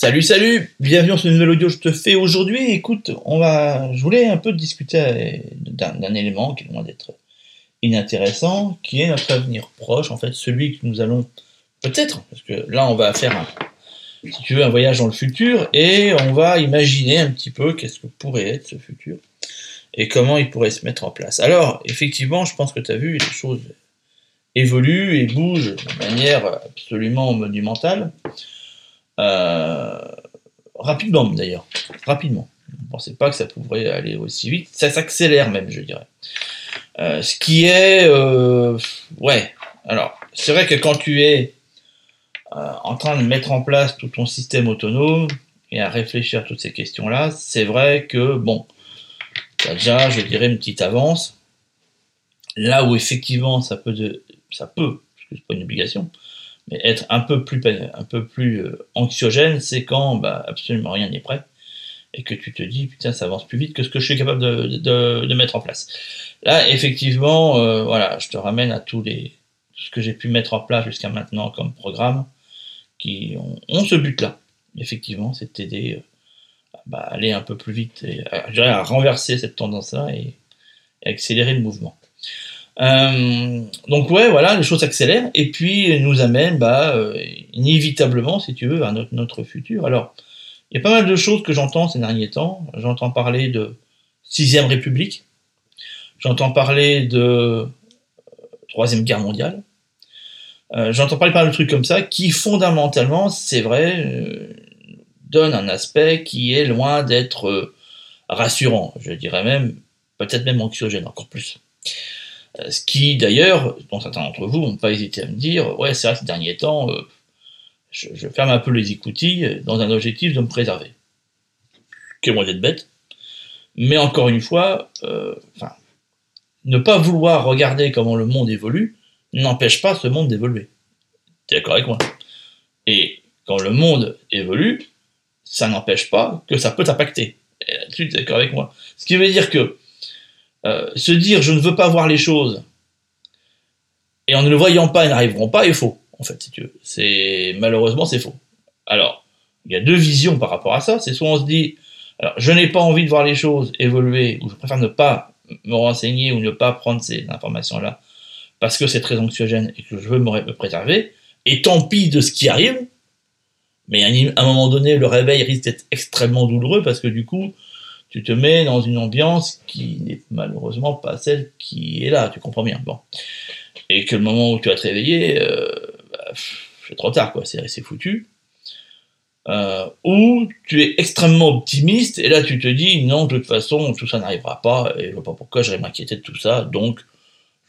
Salut, salut Bienvenue dans ce nouvel audio je te fais aujourd'hui. Écoute, on va, je voulais un peu discuter d'un élément qui est loin d'être inintéressant, qui est notre avenir proche, en fait, celui que nous allons peut-être, parce que là on va faire un, si tu veux, un voyage dans le futur, et on va imaginer un petit peu qu'est-ce que pourrait être ce futur, et comment il pourrait se mettre en place. Alors, effectivement, je pense que tu as vu, les choses évoluent et bougent de manière absolument monumentale. Euh, rapidement d'ailleurs, rapidement. On ne pensait pas que ça pourrait aller aussi vite. Ça s'accélère même, je dirais. Euh, ce qui est, euh, ouais. Alors, c'est vrai que quand tu es en train de mettre en place tout ton système autonome et à réfléchir à toutes ces questions-là, c'est vrai que bon, tu as déjà, je dirais, une petite avance. Là où effectivement ça peut, ça peut, parce que c'est pas une obligation, mais être un peu plus, un peu plus euh, anxiogène, c'est quand bah, absolument rien n'est prêt et que tu te dis putain ça avance plus vite que ce que je suis capable de, de, de mettre en place. Là effectivement, euh, voilà, je te ramène à tous les ce que j'ai pu mettre en place jusqu'à maintenant comme programme qui ont, ce but-là. Effectivement, c'est t'aider euh, bah, à aller un peu plus vite et à, à renverser cette tendance-là et, et accélérer le mouvement. Euh, donc ouais, voilà, les choses s'accélèrent et puis nous amènent bah, euh, inévitablement, si tu veux, à notre, notre futur. Alors, il y a pas mal de choses que j'entends ces derniers temps. J'entends parler de sixième République. J'entends parler de euh, troisième guerre mondiale. Euh, j'entends parler pas mal de trucs comme ça qui fondamentalement, c'est vrai, euh, donnent un aspect qui est loin d'être rassurant. Je dirais même, peut-être même anxiogène encore plus. Euh, ce qui, d'ailleurs, dont certains d'entre vous n'ont pas hésité à me dire, ouais, c'est vrai ces derniers temps, euh, je, ferme un peu les écoutilles dans un objectif de me préserver. Est loin d'être bête. Mais encore une fois, euh, ne pas vouloir regarder comment le monde évolue n'empêche pas ce monde d'évoluer. Tu es d'accord avec moi? Et quand le monde évolue, ça n'empêche pas que ça peut t'impacter. Et là-dessus, tu es d'accord avec moi. Ce qui veut dire que euh, se dire je ne veux pas voir les choses et en ne le voyant pas, ils n'arriveront pas est faux, en fait. C'est malheureusement c'est faux. Alors, il y a deux visions par rapport à ça. C'est soit on se dit, je n'ai pas envie de voir les choses évoluer, ou je préfère ne pas me renseigner ou ne pas prendre ces informations-là parce que c'est très anxiogène et que je veux me, préserver. Et tant pis de ce qui arrive. Mais à un moment donné, le réveil risque d'être extrêmement douloureux parce que du coup, tu te mets dans une ambiance qui n'est malheureusement pas celle qui est là, tu comprends bien. Bon. Et que le moment où tu vas te réveiller, euh, bah, c'est trop tard, quoi, c'est, foutu. Euh, ou tu es extrêmement optimiste et là tu te dis non, de toute façon, tout ça n'arrivera pas et je vois pas pourquoi j'aurais m'inquiéter de tout ça, donc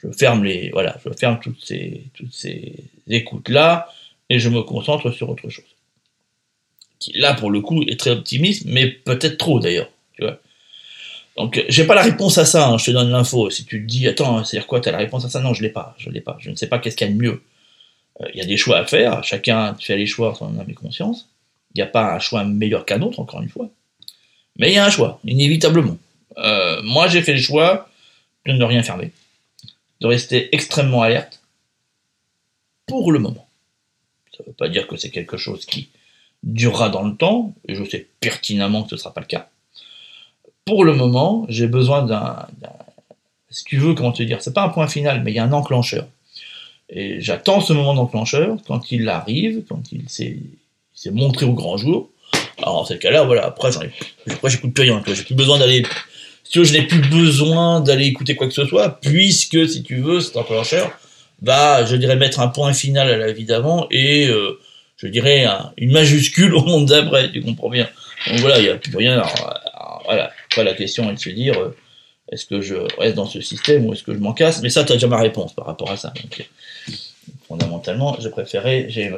je ferme les, voilà, je ferme toutes ces, toutes ces écoutes là et je me concentre sur autre chose. Qui là pour le coup est très optimiste, mais peut-être trop d'ailleurs. Donc, j'ai pas la réponse à ça, hein, je te donne l'info. Si tu te dis, attends, c'est-à-dire quoi, t'as la réponse à ça? Non, je l'ai pas, je l'ai pas. Je ne sais pas qu'est-ce qu'il y a de mieux. Euh, il y a des choix à faire, chacun fait les choix sans âme et conscience. Il n'y a pas un choix meilleur qu'un autre, encore une fois. Mais il y a un choix, inévitablement. Euh, moi, j'ai fait le choix de ne rien fermer, de rester extrêmement alerte pour le moment. Ça ne veut pas dire que c'est quelque chose qui durera dans le temps, et je sais pertinemment que ce ne sera pas le cas pour le moment, j'ai besoin d'un, si tu veux, comment te dire, c'est pas un point final, mais il y a un enclencheur. Et j'attends ce moment d'enclencheur, quand il arrive, quand il s'est, montré au grand jour. Alors, dans ce cas-là, voilà, après, j'écoute plus rien, j'ai plus besoin d'aller, si tu veux, je n'ai plus besoin d'aller écouter quoi que ce soit, puisque, si tu veux, cet enclencheur va, je dirais, mettre un point final à la vie d'avant et, euh, je dirais, une majuscule au monde d'après, tu comprends bien. Donc voilà, il n'y a plus rien. La question est de se dire, euh, est-ce que je reste dans ce système ou est-ce que je m'en casse? Mais ça, tu as déjà ma réponse par rapport à ça. Donc, fondamentalement, je j'ai,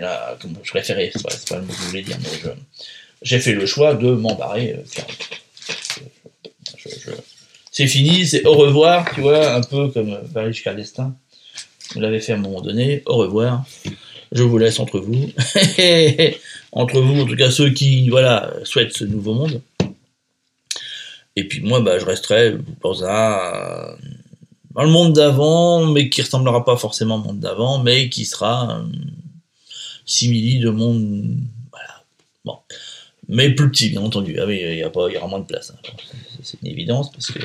là, je préférais, c'est pas, le mot que je voulais dire, mais j'ai fait le choix de m'embarrer. Euh, c'est fini, c'est au revoir, tu vois, un peu comme Valérie Cardestin. Vous l'avez fait à un moment donné, au revoir. Je vous laisse entre vous. entre vous, en tout cas ceux qui, voilà, souhaitent ce nouveau monde. Et puis moi, bah, je resterai dans un dans le monde d'avant, mais qui ressemblera pas forcément au monde d'avant, mais qui sera un simili de monde, voilà, Bon. Mais plus petit, bien entendu. Ah il y, y aura moins de place. Hein. C'est une évidence, parce que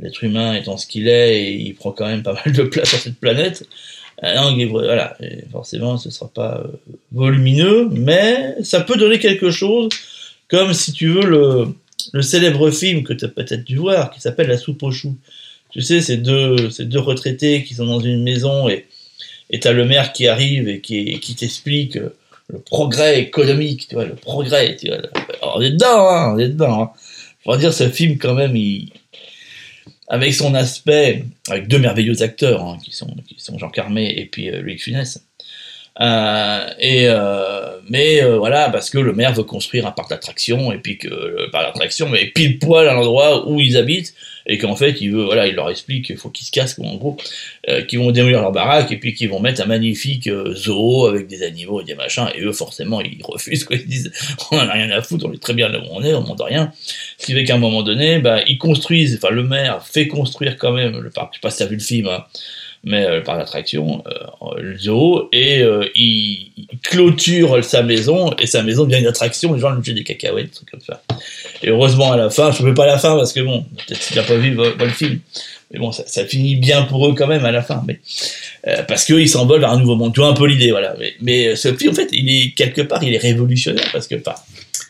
l'être humain étant ce qu'il est, il prend quand même pas mal de place sur cette planète. voilà, forcément, ce sera pas euh, volumineux, mais ça peut donner quelque chose, comme si tu veux le, le célèbre film que tu as peut-être dû voir, qui s'appelle La soupe aux choux. Tu sais, ces deux, ces deux retraités qui sont dans une maison et et t'as le maire qui arrive et qui, qui t'explique le progrès économique, tu vois, le progrès, on est dedans, hein, on est dedans. Hein. Faut dire, ce film, quand même, il, avec son aspect, avec deux merveilleux acteurs, hein, qui sont, qui sont Jean Carmé et puis euh, Louis Funès, euh, et euh, mais euh, voilà, parce que le maire veut construire un parc d'attractions et puis que le parc d'attractions est pile poil à l'endroit où ils habitent et qu'en fait il veut, voilà, il leur explique qu'il faut qu'ils se cassent, en gros, euh, qu'ils vont démolir leur baraque et puis qu'ils vont mettre un magnifique zoo avec des animaux et des machins et eux forcément ils refusent quoi, ils disent on en a rien à foutre, on est très bien là où on est, on demande rien. Ce qui fait qu'à un moment donné, bah ils construisent, enfin le maire fait construire quand même le parc. Je sais pas si t'as vu le film. Hein, mais euh, par l'attraction, euh, zoo, et euh, il, clôture sa maison, et sa maison devient une attraction, les gens lui jettent des cacahuètes, trucs comme ça. Et heureusement, à la fin, je ne veux pas la fin, parce que bon, peut-être qu'il n'a pas vu le film, mais bon, ça, finit bien pour eux quand même à la fin, mais euh, parce qu'ils s'envolent vers un nouveau monde. Tu vois un peu l'idée, voilà. Mais, mais, ce film, en fait, il est quelque part, il est révolutionnaire, parce que, pas,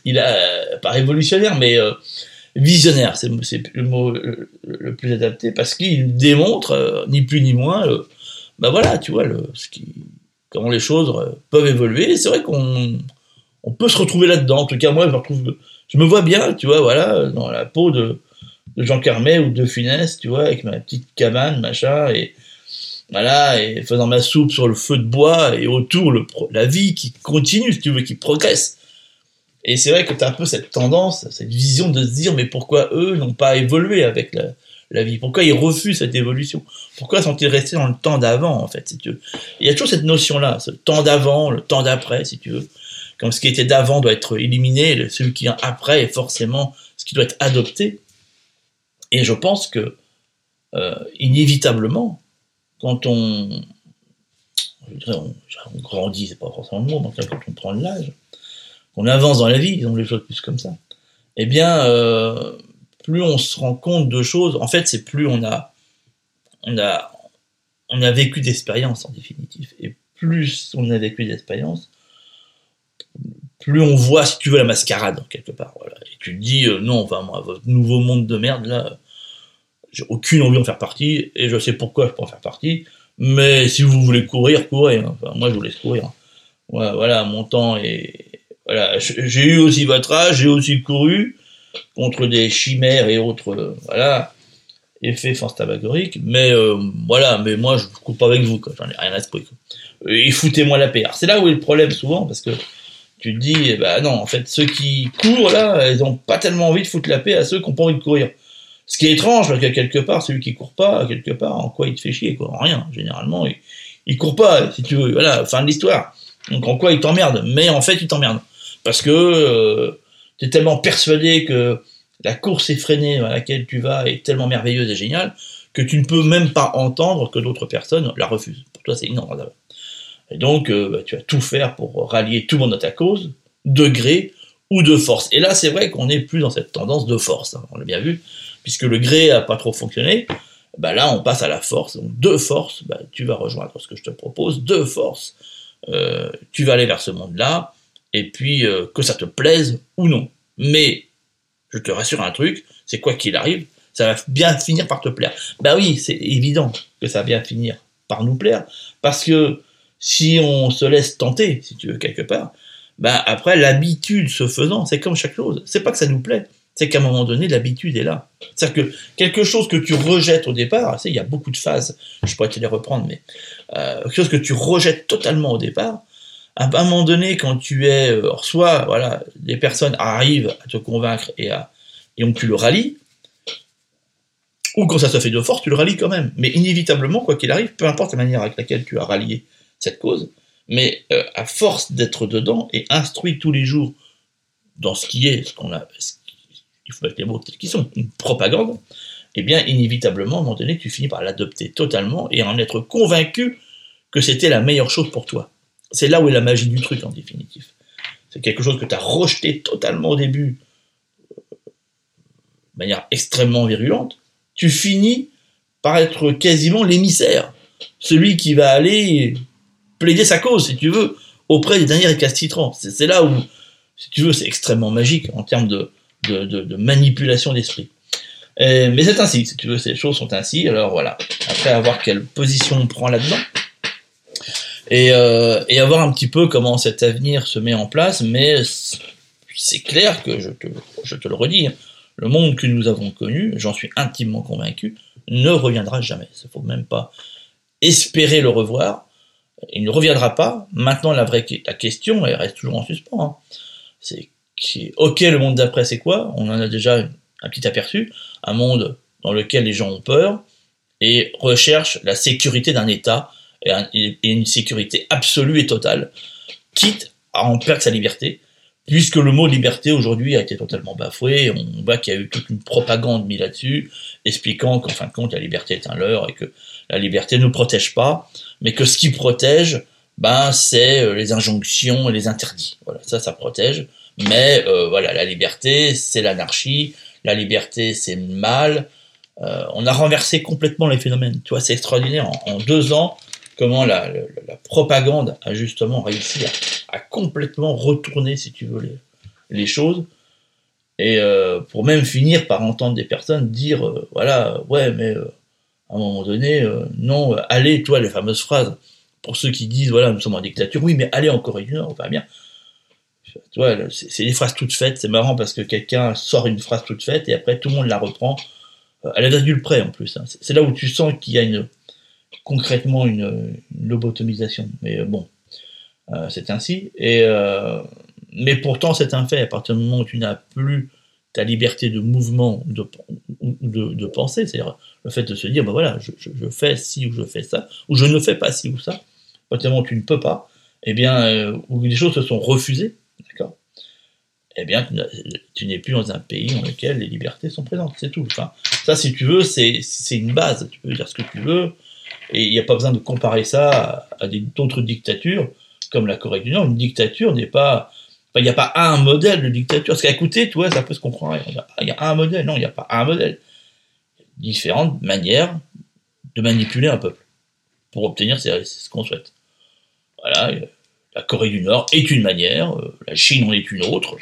il a, pas révolutionnaire, mais visionnaire, c'est le mot le, plus adapté, parce qu'il démontre, euh, ni plus ni moins, ben voilà, tu vois, le, ce qui, comment les choses euh, peuvent évoluer. C'est vrai qu'on on peut se retrouver là-dedans. En tout cas, moi, je me je me vois bien, tu vois, voilà, dans la peau de, de Jean Carmet ou de Finesse, tu vois, avec ma petite cabane, machin, et voilà, et faisant ma soupe sur le feu de bois, et autour, le, la vie qui continue, si tu veux, qui progresse. Et c'est vrai que tu as un peu cette tendance, cette vision de se dire, mais pourquoi eux n'ont pas évolué avec la, vie? Pourquoi ils refusent cette évolution? Pourquoi sont-ils restés dans le temps d'avant, en fait, Il y a toujours cette notion-là, ce temps d'avant, le temps d'après, si tu veux. Comme ce qui était d'avant doit être éliminé, celui qui vient après est forcément ce qui doit être adopté. Et je pense que, euh, inévitablement, quand on, je dirais, on, grandit, c'est pas forcément le mot, mais quand on prend l'âge, on avance dans la vie, on les choses plus comme ça, eh bien, euh, plus on se rend compte de choses, en fait, c'est plus on a, on a, on a vécu d'expériences en définitive. Et plus on a vécu d'expériences, plus on voit, si tu veux, la mascarade, quelque part. Et tu te dis, euh, non, enfin, moi, votre nouveau monde de merde, là, j'ai aucune envie d'en faire partie, et je sais pourquoi je peux en faire partie, mais si vous voulez courir, courez. Hein. Enfin, moi, je vous laisse courir. Voilà mon temps est, voilà, j'ai eu aussi votre âge, j'ai aussi couru contre des chimères et autres, voilà, effets fantasmagoriques, mais euh, voilà, mais moi je coupe pas avec vous, j'en ai rien à se Et foutez-moi la paix. C'est là où est le problème souvent, parce que tu te dis, ben non, en fait, ceux qui courent là, ils ont pas tellement envie de foutre la paix à ceux qui n'ont pas envie de courir. Ce qui est étrange, parce que quelque part, celui qui court pas, quelque part, en quoi il te fait chier, quoi En rien, généralement, il, il court pas, si tu veux, voilà, fin de l'histoire. Donc en quoi il t'emmerde? Mais en fait, il t'emmerde parce que euh, tu es tellement persuadé que la course effrénée à laquelle tu vas est tellement merveilleuse et géniale que tu ne peux même pas entendre que d'autres personnes la refusent. Pour toi, c'est inentendable. Et donc, euh, bah, tu vas tout faire pour rallier tout le monde à ta cause, de gré ou de force. Et là, c'est vrai qu'on n'est plus dans cette tendance de force, hein, on l'a bien vu, puisque le gré a pas trop fonctionné. Bah là, on passe à la force. Donc, de force, bah, tu vas rejoindre ce que je te propose. De force, euh, tu vas aller vers ce monde-là et puis euh, que ça te plaise ou non. Mais je te rassure un truc, c'est quoi qu'il arrive, ça va bien finir par te plaire. Bah oui, c'est évident que ça va bien finir par nous plaire, parce que si on se laisse tenter, si tu veux, quelque part, bah après, l'habitude se faisant, c'est comme chaque chose. C'est pas que ça nous plaît, c'est qu'à un moment donné, l'habitude est là. C'est-à-dire que quelque chose que tu rejettes au départ, il y a beaucoup de phases, je pourrais te les reprendre, mais euh, quelque chose que tu rejettes totalement au départ, à un moment donné, quand tu es, euh, soit voilà, les personnes arrivent à te convaincre et, à, tu le rallies, ou quand ça se fait de force, tu le rallies quand même. Mais inévitablement, quoi qu'il arrive, peu importe la manière avec laquelle tu as rallié cette cause, mais euh, à force d'être dedans et instruit tous les jours dans ce qui est, ce qu'on a, il faut mettre les mots qui sont, une propagande, eh bien, inévitablement, à un moment donné, tu finis par l'adopter totalement et en être convaincu que c'était la meilleure chose pour toi. C'est là où est la magie du truc en définitive. c'est quelque chose que tu as rejeté totalement au début, de manière extrêmement virulente, tu finis par être quasiment l'émissaire, celui qui va aller plaider sa cause, si tu veux, auprès des derniers récalcitrants. C'est là où, si tu veux, c'est extrêmement magique en termes de, de, manipulation d'esprit. Mais c'est ainsi, si tu veux, ces choses sont ainsi. Alors voilà, après avoir quelle position on prend là-dedans, et, euh, et avoir un petit peu comment cet avenir se met en place, mais c'est clair que je te, je te le redis, hein, le monde que nous avons connu, j'en suis intimement convaincu, ne reviendra jamais. Il ne faut même pas espérer le revoir. Il ne reviendra pas. Maintenant, la vraie la question, elle reste toujours en suspens. Hein. C'est ok, le monde d'après, c'est quoi? On en a déjà un petit aperçu. Un monde dans lequel les gens ont peur et recherchent la sécurité d'un État et, une sécurité absolue et totale, quitte à en perdre sa liberté, puisque le mot liberté aujourd'hui a été totalement bafoué. On voit qu'il y a eu toute une propagande mise là-dessus, expliquant qu'en fin de compte la liberté est un leurre et que la liberté ne protège pas, mais que ce qui protège, ben c'est euh, les injonctions et les interdits. Voilà, ça, ça protège. Mais euh, voilà, la liberté, c'est l'anarchie. La liberté, c'est le mal. Euh, on a renversé complètement les phénomènes. Tu vois, c'est extraordinaire. en, deux ans, comment la, propagande a justement réussi à, complètement retourner, si tu veux, les, choses. Et euh, pour même finir par entendre des personnes dire, euh, voilà, ouais, mais euh, à un moment donné, non, allez, toi, les fameuses phrases, pour ceux qui disent, voilà, nous sommes en dictature, oui, mais allez en Corée du on va bien. Tu vois, c'est des phrases toutes faites, c'est marrant parce que quelqu'un sort une phrase toute faite et après tout le monde la reprend à la virgule près en plus. Hein. C'est là où tu sens qu'il y a une, concrètement une, lobotomisation. Mais euh, bon, euh, c'est ainsi. Et, euh, mais pourtant, c'est un fait. À partir du moment où tu n'as plus ta liberté de mouvement ou de, de, de, pensée, c'est-à-dire le fait de se dire, ben voilà, je, je, fais ci ou je fais ça, ou je ne fais pas ci ou ça, à partir du moment où tu ne peux pas, eh bien, où les choses se sont refusées, d'accord eh bien, tu n'es plus dans un pays dans lequel les libertés sont présentes, c'est tout. Enfin, ça, si tu veux, c'est une base. Tu peux dire ce que tu veux, et il n'y a pas besoin de comparer ça à, d'autres dictatures, comme la Corée du Nord. Une dictature n'est pas. il n'y a pas un modèle de dictature. Parce qu'à écouter, tu vois, ça peut se comprendre. Il y a un modèle. Non, il n'y a pas un modèle. Différentes manières de manipuler un peuple pour obtenir ce qu'on souhaite. Voilà, la Corée du Nord est une manière, euh, la Chine en est une autre,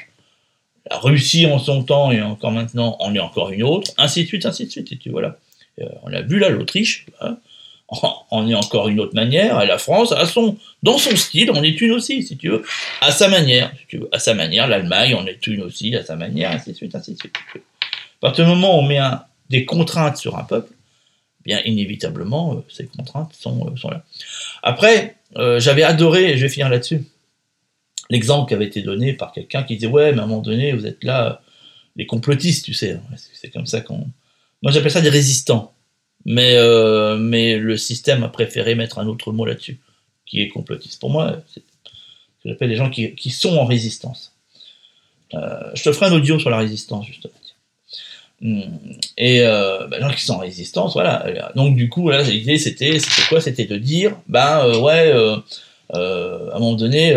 la Russie en son temps et encore maintenant en est encore une autre, ainsi de suite, ainsi de suite. Et tu, voilà. Euh, on a vu là l'Autriche, hein, en est encore une autre manière, et la France, a son, dans son style, en est une aussi, si tu veux, à sa manière, si tu veux, à sa manière, l'Allemagne en est une aussi, à sa manière, ainsi de suite, ainsi de suite. À partir du moment où on met des contraintes sur un peuple, bien inévitablement, euh, ces contraintes sont, euh, là. Après, euh, j'avais adoré, et je vais finir là-dessus, l'exemple qui avait été donné par quelqu'un qui disait, ouais, mais à un moment donné, vous êtes là, les complotistes, tu sais, hein, c'est comme ça qu'on... Moi j'appelle ça des résistants mais, euh, mais le système a préféré mettre un autre mot là-dessus, qui est complotiste. Pour moi, c'est ce que j'appelle les gens qui, qui, sont en résistance. Euh, je te ferai un audio sur la résistance, justement. Hmm. Et euh, bah, les gens qui sont en résistance, voilà. Donc du coup, l'idée c'était, c'était quoi? C'était de dire, ben euh, ouais, euh, euh, à un moment donné,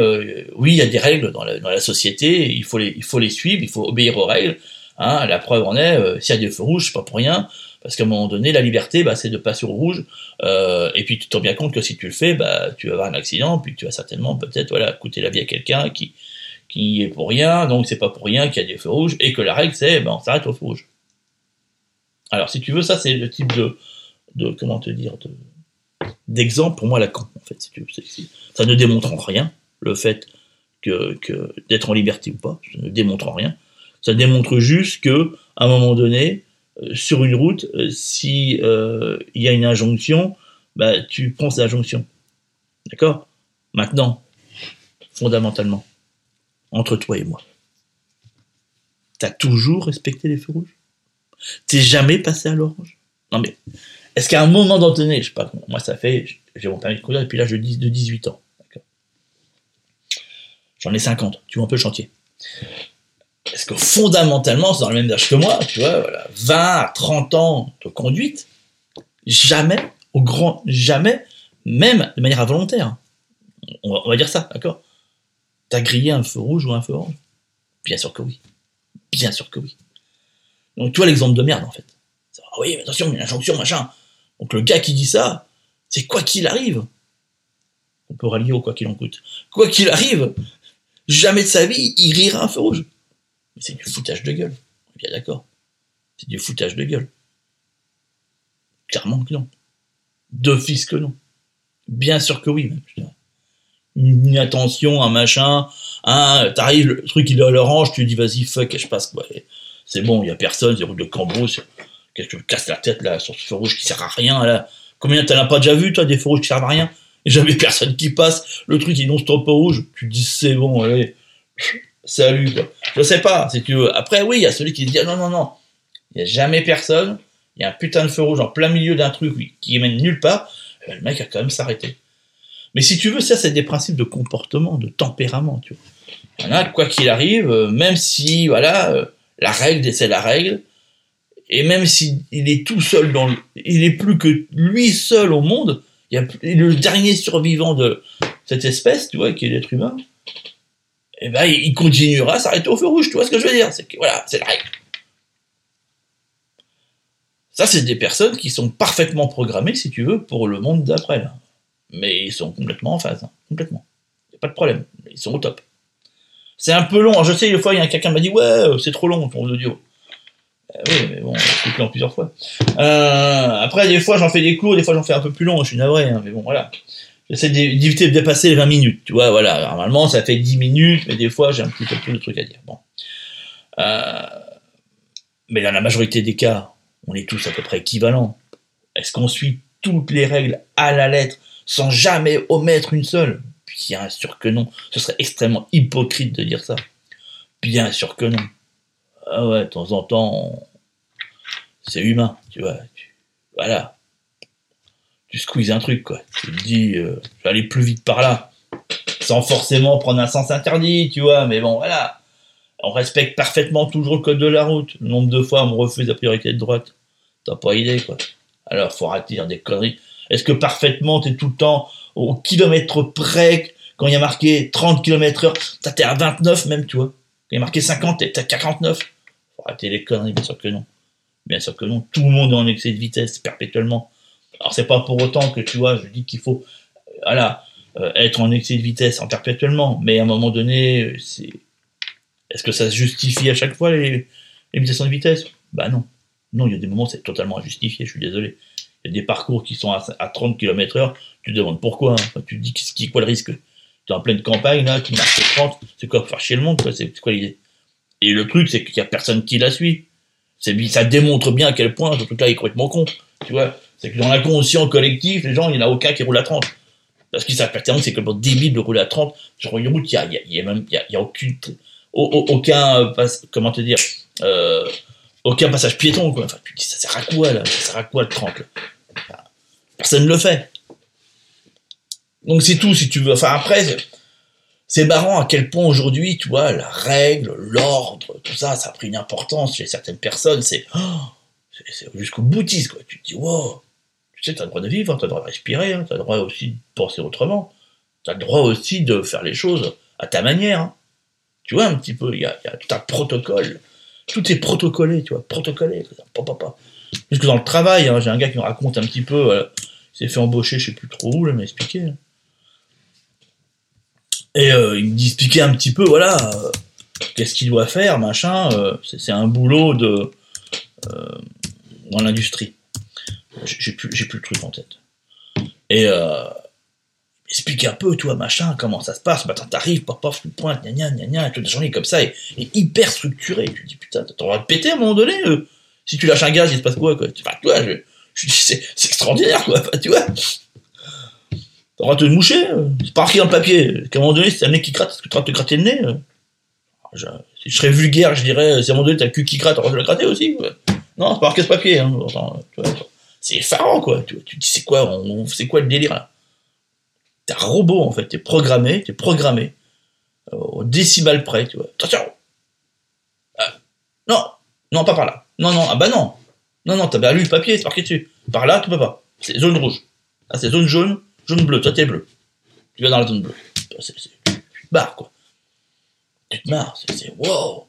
oui, il y a des règles dans la, société, il faut les, il faut les suivre, il faut obéir aux règles. Hein, la preuve en est, s'il y a des feux rouges, c'est pas pour rien. Parce qu'à un moment donné, la liberté, bah, c'est de passer au rouge. Euh, et puis tu te rends bien compte que si tu le fais, bah, tu vas avoir un accident, puis tu vas certainement peut-être voilà, coûter la vie à quelqu'un qui, qui est pour rien, donc c'est pas pour rien qu'il y a des feux rouges, et que la règle c'est, ben, on s'arrête au feu rouge. Alors si tu veux, ça c'est le type de, de comment te dire, de, d'exemple pour moi la con, en fait, si tu veux. ça ne démontre en rien le fait que, que d'être en liberté ou pas, ça ne démontre en rien. Ça démontre juste que, à un moment donné, sur une route, euh, si euh, il y a une injonction, bah, tu prends cette injonction. D'accord? Maintenant, fondamentalement, entre toi et moi, t'as toujours respecté les feux rouges? T'es jamais passé à l'orange? Non mais, est-ce qu'à un moment donné, je sais pas, moi ça fait, j'ai mon permis de conduire depuis l'âge de 18 ans, J'en ai 50, tu vois un peu le chantier. Est-ce que fondamentalement, c'est dans le même âge que moi, tu vois, voilà, 20 à 30 ans de conduite, jamais, au grand jamais, même de manière involontaire, on va, dire ça, d'accord? T'as grillé un feu rouge ou un feu orange? Bien sûr que oui. Bien sûr que oui. Donc, tu vois l'exemple de merde, en fait. Ah oui, mais attention, il y une injonction, machin. Donc, le gars qui dit ça, c'est quoi qu'il arrive. On peut rallier au quoi qu'il en coûte. Quoi qu'il arrive, jamais de sa vie, il rira un feu rouge. C'est du foutage de gueule. Bien d'accord. C'est du foutage de gueule. Clairement que non. D'office que non. Bien sûr que oui, même. Une attention, un machin, hein, t'arrives, le truc il est à l'orange, tu dis vas-y, fuck, je passe, quoi. C'est bon, il y a personne, c'est route de cambrousse, qu'est-ce que je casse la tête, là, sur ce feu rouge qui sert à rien, là. Combien t'en as pas déjà vu, toi, des feux rouges qui servent à rien? Jamais personne qui passe, le truc il non-stop rouge, tu dis c'est bon, allez, salut, quoi. Je sais pas, si tu veux. Après, oui, il y a celui qui dit, ah, non, non, non, il y a jamais personne, il y a un putain de feu rouge en plein milieu d'un truc qui mène nulle part, euh, le mec a quand même s'arrêter. Mais si tu veux, ça, c'est des principes de comportement, de tempérament, tu vois. Quoi qu'il arrive, euh, même si, voilà, euh, la règle, c'est la règle, et même s'il est tout seul dans le, il est plus que lui seul au monde, il y a le dernier survivant de cette espèce, tu vois, qui est l'être humain, eh ben, il continuera à s'arrêter au feu rouge, tu vois ce que je veux dire? C'est voilà, c'est la règle. Ça, c'est des personnes qui sont parfaitement programmées, si tu veux, pour le monde d'après. Mais ils sont complètement en phase, hein. complètement. Il a pas de problème, ils sont au top. C'est un peu long, hein. je sais, une fois, il y a quelqu'un m'a dit, ouais, euh, c'est trop long ton audio. Euh, oui, mais bon, je en plusieurs fois. Euh, après, des fois, j'en fais des cours, des fois, j'en fais un peu plus long, je suis navré, hein, mais bon, voilà. J'essaie d'éviter de dépasser les 20 minutes, tu vois, voilà. Normalement, ça fait 10 minutes, mais des fois, j'ai un petit peu plus de trucs à dire. Bon. mais dans la majorité des cas, on est tous à peu près équivalents. Est-ce qu'on suit toutes les règles à la lettre sans jamais omettre une seule? Bien sûr que non. Ce serait extrêmement hypocrite de dire ça. Bien sûr que non. Ah ouais, de temps en temps, c'est humain, tu vois. Voilà. Tu squeezes un truc, quoi. Tu te dis, euh, je vais aller plus vite par là. Sans forcément prendre un sens interdit, tu vois. Mais bon, voilà. On respecte parfaitement toujours le code de la route. Le nombre de fois on me refuse la priorité de droite. T'as pas idée, quoi. Alors, faut arrêter de dire des conneries. Est-ce que parfaitement, t'es tout le temps au kilomètre près, quand il y a marqué 30 km heure, t'es à 29 même, tu vois. Quand il y a marqué 50, t'es à 49. Faut arrêter les conneries, bien sûr que non. Bien sûr que non. Tout le monde est en excès de vitesse perpétuellement. Alors, c'est pas pour autant que, tu vois, je dis qu'il faut, voilà, euh, être en excès de vitesse en perpétuellement. Mais à un moment donné, est-ce que ça se justifie à chaque fois les, les de vitesse? Bah non. Non, il y a des moments c'est totalement injustifié, je suis désolé. Il y a des parcours qui sont à, 30 km heure, tu te demandes pourquoi, hein. tu te dis qui, quoi le risque Tu es en pleine campagne, là, tu marches 30, c'est quoi faire chier le monde, c'est quoi l'idée? Et le truc, c'est qu'il y a personne qui la suit. Ça démontre bien à quel point ce truc-là est complètement con, tu vois. C'est que dans l'inconscient collectif, les gens, il n'y en a aucun qui roule à 30. Parce qu'ils savent pertinemment que c'est complètement débile de rouler à 30. Sur une route, il y a, y a, y a, aucune, aucun, comment te dire, euh, aucun passage piéton, quoi. Enfin, tu dis, ça sert à quoi, là? Ça sert à quoi le 30, Personne ne le fait. Donc c'est tout, si tu veux. Enfin, après, c'est marrant à quel point aujourd'hui, tu vois, la règle, l'ordre, tout ça, ça a pris une importance chez certaines personnes. C'est oh, jusqu'au boutiste, quoi. Tu te dis, wow, tu sais, tu as le droit de vivre, tu as le droit de respirer, hein, tu as le droit aussi de penser autrement. Tu as le droit aussi de faire les choses à ta manière. Hein. Tu vois, un petit peu, il y, a, tout un protocole tout est protocolé, tu vois, protocolé, pas, Jusque dans le travail, hein, j'ai un gars qui me raconte un petit peu, euh, il s'est fait embaucher, je sais plus trop où, il m'a expliqué. Et euh, il expliquer un petit peu, voilà, euh, qu'est-ce qu'il doit faire, machin. c'est un boulot de dans l'industrie. J'ai plus, j'ai plus le truc en tête. Et explique un peu, toi, machin, comment ça se passe, bah, t'arrives, paf, paf, tu pointes, gna gna gna gna, toute la journée comme ça, et, hyper structuré. Tu te dis, putain, de péter à un moment donné, euh. si tu lâches un gaz, il se passe quoi, quoi? Enfin, toi, je, je c'est, extraordinaire, quoi, tu vois. De te moucher, euh. c'est pas marqué dans le papier. À un moment donné, c'est un mec qui gratte, est-ce que tu de te gratter le nez, euh? je, si je serais vulgaire, je dirais, si à un moment donné, t'as le cul qui gratte, t'as droit de le gratter aussi. Non, c'est pas marqué ce papier, hein. C'est effarant, quoi. Tu, tu dis, c'est quoi, c'est quoi le délire, là? T'es un robot, en fait. T'es programmé, t'es programmé euh, au décimal près, tu vois. Attention euh, Non, non, pas par là. Non, non, ah bah non. Non, non, t'as bien lu le papier, c'est marqué dessus. Par là, tu peux pas. C'est zone rouge. Ah, c'est zone jaune, jaune bleu. Toi, t'es bleu. Tu vas dans la zone bleue. C'est, c'est, barre, quoi. tu te marres, c'est wow.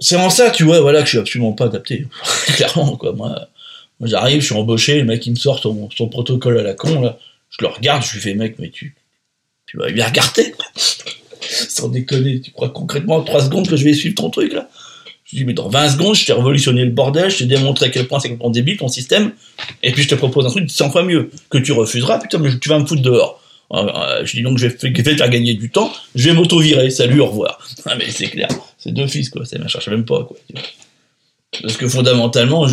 C'est en ça, tu vois, voilà, que je suis absolument pas adapté. Clairement, quoi. Moi, moi j'arrive, je suis embauché, le mec il me sort son, son, protocole à la con, là. Je le regarde, je lui fais, mec, mais tu, tu vas bien regarder. Sans déconner, tu crois concrètement en 3 secondes que je vais suivre ton truc, là? Je dis, mais dans 20 secondes, je t'ai révolutionné le bordel, je t'ai démontré à quel point c'est complètement débile ton système, et puis je te propose un truc 100 fois mieux, que tu refuseras, putain, mais tu vas me foutre dehors. Euh, euh, je dis donc, je vais, faire gagner du temps, je vais m'auto-virer, salut, au revoir. Ah, mais c'est clair, c'est deux fils, quoi, ça ne cherche même pas, quoi. Parce que fondamentalement,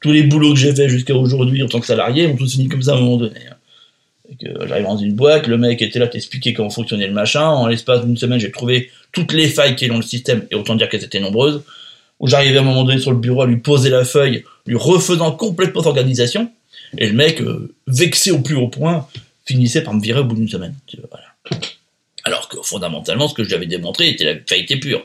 tous les boulots que j'ai fait jusqu'à aujourd'hui en tant que salarié ont tous fini comme ça à un moment donné. Hein. J'arrive dans une boîte, le mec était là, t'expliquer comment fonctionnait le machin. En l'espace d'une semaine, j'ai trouvé toutes les failles qui est dans le système, et autant dire qu'elles étaient nombreuses où j'arrivais à un moment donné sur le bureau à lui poser la feuille, lui refaisant complètement l'organisation, et le mec, euh, vexé au plus haut point, finissait par me virer au bout d'une semaine. Alors que fondamentalement, ce que je lui avais démontré était la faillite pure.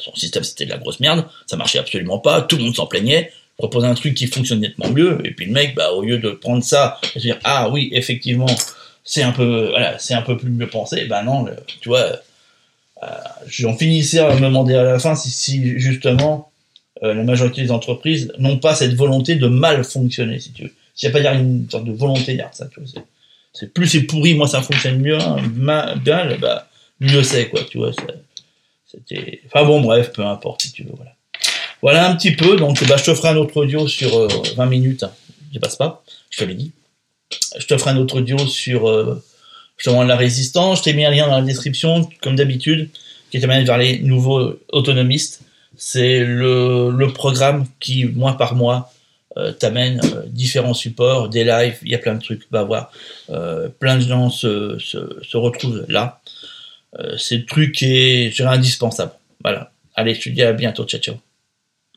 Son système c'était de la grosse merde, ça marchait absolument pas, tout le monde s'en plaignait, je proposais un truc qui fonctionnait nettement mieux, et puis le mec, bah, au lieu de prendre ça et se dire, ah oui, effectivement, c'est un peu, voilà, c'est un peu plus mieux pensé, bah non, tu vois, euh, j'en finissais à me demander à la fin si, justement euh, la majorité des entreprises n'ont pas cette volonté de mal fonctionner, si tu veux. S'il n'y a pas une sorte de volonté derrière ça, tu vois. C'est, plus c'est pourri, moi ça fonctionne mieux, hein, bien, bah, mieux c'est, quoi, tu vois. Enfin bon, bref, peu importe, si tu veux, voilà. Voilà un petit peu, donc bah, je te ferai un autre audio sur 20 euh, minutes, je passe pas, je te l'ai dit. Je te ferai un autre audio sur te demande la résistance. Je t'ai mis un lien dans la description, comme d'habitude, qui t'amène vers les nouveaux autonomistes. C'est le, programme qui, mois par mois, euh, t'amène euh, différents supports, des lives, il y a plein de trucs, va voir. Euh, plein de gens se retrouvent là. Euh, c'est le truc qui est, indispensable. Voilà. Allez, je te dis à bientôt. Ciao, ciao.